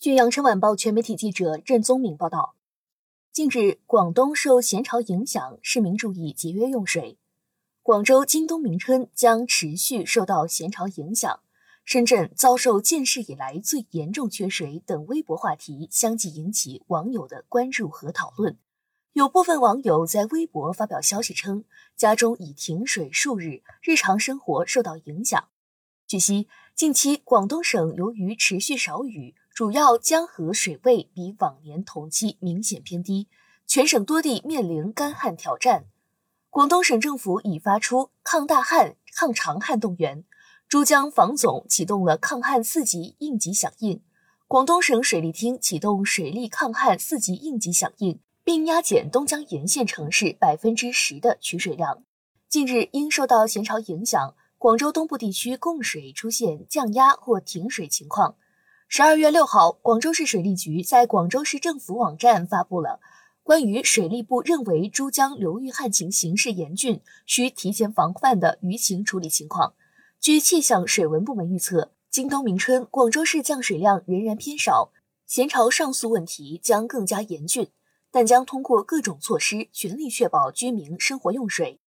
据羊城晚报全媒体记者任宗明报道，近日广东受咸潮影响，市民注意节约用水。广州今冬明春将持续受到咸潮影响，深圳遭受建市以来最严重缺水等微博话题相继引起网友的关注和讨论。有部分网友在微博发表消息称，家中已停水数日，日常生活受到影响。据悉，近期广东省由于持续少雨。主要江河水位比往年同期明显偏低，全省多地面临干旱挑战。广东省政府已发出抗大旱、抗长旱动员，珠江防总启动了抗旱四级应急响应，广东省水利厅启动水利抗旱四级应急响应，并压减东江沿线城市百分之十的取水量。近日，因受到咸潮影响，广州东部地区供水出现降压或停水情况。十二月六号，广州市水利局在广州市政府网站发布了关于水利部认为珠江流域旱情形势严峻，需提前防范的舆情处理情况。据气象水文部门预测，今冬明春广州市降水量仍然偏少，咸潮上溯问题将更加严峻，但将通过各种措施全力确保居民生活用水。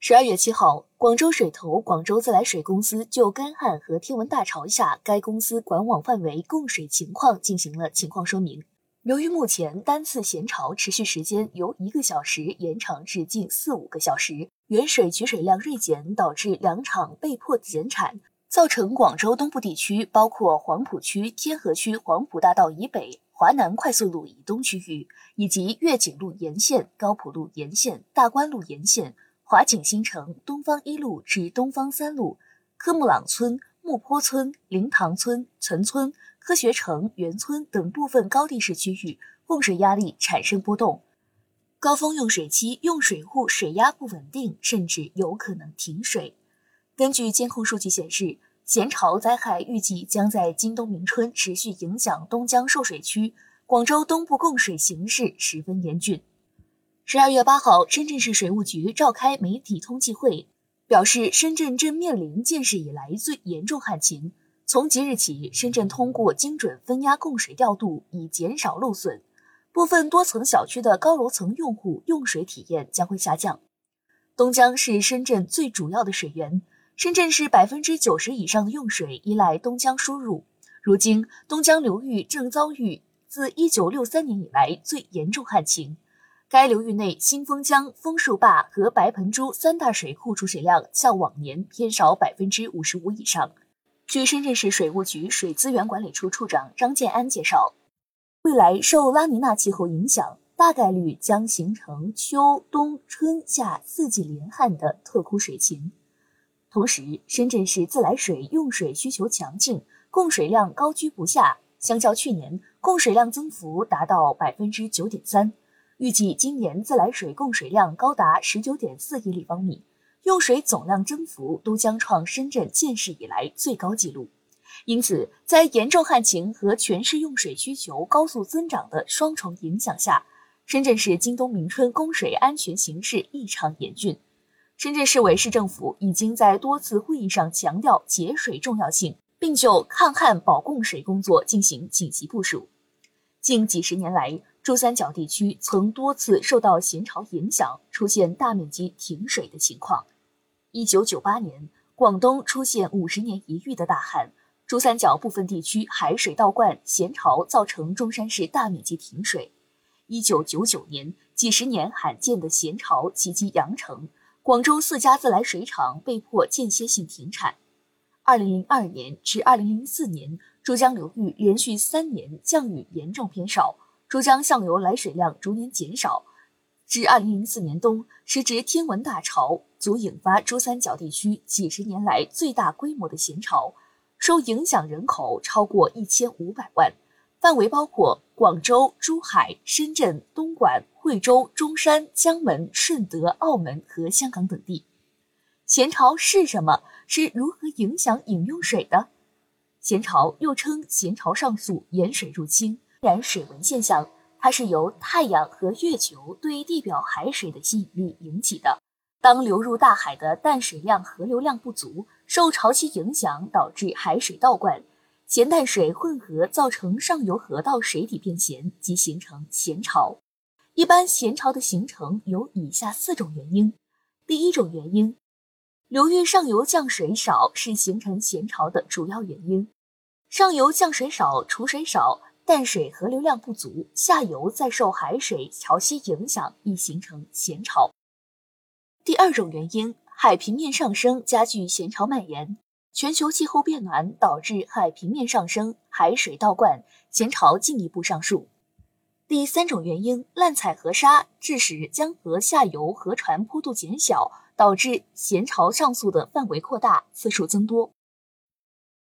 十二月七号，广州水投广州自来水公司就干旱和天文大潮下该公司管网范围供水情况进行了情况说明。由于目前单次咸潮持续时间由一个小时延长至近四五个小时，原水取水量锐减，导致两厂被迫减产，造成广州东部地区，包括黄埔区、天河区、黄埔大道以北、华南快速路以东区域，以及粤景路沿线、高浦路沿线、大观路沿线。华景新城、东方一路至东方三路、科木朗村、木坡村、灵塘村、岑村、科学城、园村等部分高地势区域供水压力产生波动，高峰用水期用水户水压不稳定，甚至有可能停水。根据监控数据显示，咸潮灾害预计将在今冬明春持续影响东江受水区，广州东部供水形势十分严峻。十二月八号，深圳市水务局召开媒体通气会，表示深圳正面临建市以来最严重旱情。从即日起，深圳通过精准分压供水调度，以减少漏损。部分多层小区的高楼层用户用水体验将会下降。东江是深圳最主要的水源，深圳市百分之九十以上的用水依赖东江输入。如今，东江流域正遭遇自一九六三年以来最严重旱情。该流域内新丰江、枫树坝和白盆珠三大水库储水量较往年偏少百分之五十五以上。据深圳市水务局水资源管理处处长张建安介绍，未来受拉尼娜气候影响，大概率将形成秋冬春夏四季连旱的特枯水情。同时，深圳市自来水用水需求强劲，供水量高居不下，相较去年，供水量增幅达到百分之九点三。预计今年自来水供水量高达十九点四亿立方米，用水总量增幅都将创深圳建市以来最高纪录。因此，在严重旱情和全市用水需求高速增长的双重影响下，深圳市今冬明春供水安全形势异常严峻。深圳市委市政府已经在多次会议上强调节水重要性，并就抗旱保供水工作进行紧急部署。近几十年来，珠三角地区曾多次受到咸潮影响，出现大面积停水的情况。一九九八年，广东出现五十年一遇的大旱，珠三角部分地区海水倒灌，咸潮造成中山市大面积停水。一九九九年，几十年罕见的咸潮袭击羊城，广州四家自来水厂被迫间歇性停产。二零零二年至二零零四年，珠江流域连续三年降雨严重偏少。珠江上游来水量逐年减少，至二零零四年冬，时值天文大潮，足引发珠三角地区几十年来最大规模的咸潮，受影响人口超过一千五百万，范围包括广州、珠海、深圳、东莞、惠州、中山、江门、顺德、澳门和香港等地。咸潮是什么？是如何影响饮用水的？咸潮又称咸潮上溯、盐水入侵。然水文现象，它是由太阳和月球对地表海水的吸引力引起的。当流入大海的淡水量河流量不足，受潮汐影响导致海水倒灌，咸淡水混合造成上游河道水体变咸，即形成咸潮。一般咸潮的形成有以下四种原因。第一种原因，流域上游降水少是形成咸潮的主要原因。上游降水少，储水少，淡水河流量不足，下游再受海水潮汐影响，易形成咸潮。第二种原因，海平面上升加剧咸潮蔓延。全球气候变暖导致海平面上升，海水倒灌，咸潮进一步上溯。第三种原因，滥采河沙，致使江河下游河船坡度减小，导致咸潮上溯的范围扩大，次数增多。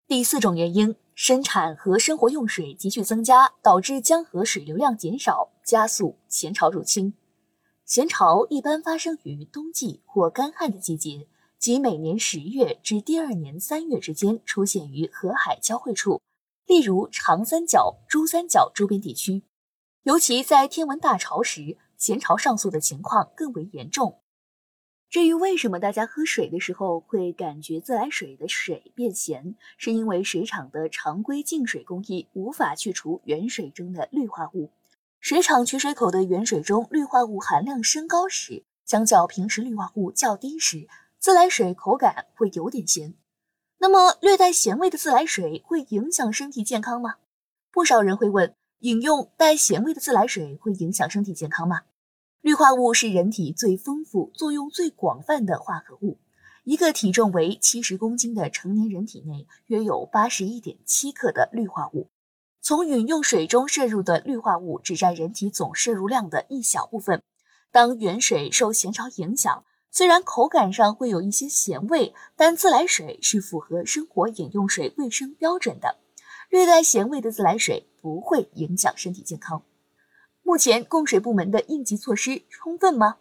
第四种原因，生产和生活用水急剧增加，导致江河水流量减少，加速咸潮入侵。咸潮一般发生于冬季或干旱的季节，即每年十月至第二年三月之间出现于河海交汇处，例如长三角、珠三角周边地区。尤其在天文大潮时，咸潮上溯的情况更为严重。至于为什么大家喝水的时候会感觉自来水的水变咸，是因为水厂的常规净水工艺无法去除原水中的氯化物。水厂取水口的原水中氯化物含量升高时，相较平时氯化物较低时，自来水口感会有点咸。那么，略带咸味的自来水会影响身体健康吗？不少人会问：饮用带咸味的自来水会影响身体健康吗？氯化物是人体最丰富、作用最广泛的化合物。一个体重为七十公斤的成年人体内约有八十一点七克的氯化物。从饮用水中摄入的氯化物只占人体总摄入量的一小部分。当原水受咸潮影响，虽然口感上会有一些咸味，但自来水是符合生活饮用水卫生标准的。略带咸味的自来水不会影响身体健康。目前供水部门的应急措施充分吗？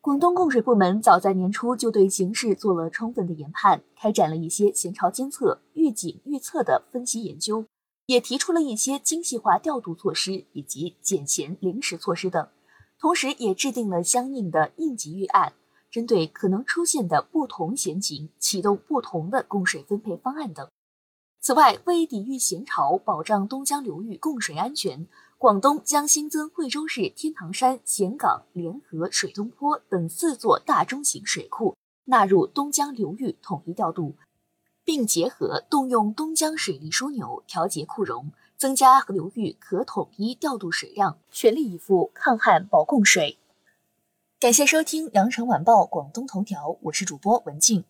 广东供水部门早在年初就对形势做了充分的研判，开展了一些咸潮监测、预警、预测的分析研究，也提出了一些精细化调度措施以及减咸临时措施等，同时也制定了相应的应急预案，针对可能出现的不同咸情，启动不同的供水分配方案等。此外，为抵御咸潮，保障东江流域供水安全。广东将新增惠州市天堂山、咸港、联合、水东坡等四座大中型水库纳入东江流域统一调度，并结合动用东江水利枢纽调节库容，增加流域可统一调度水量，全力以赴抗旱保供水。感谢收听羊城晚报广东头条，我是主播文静。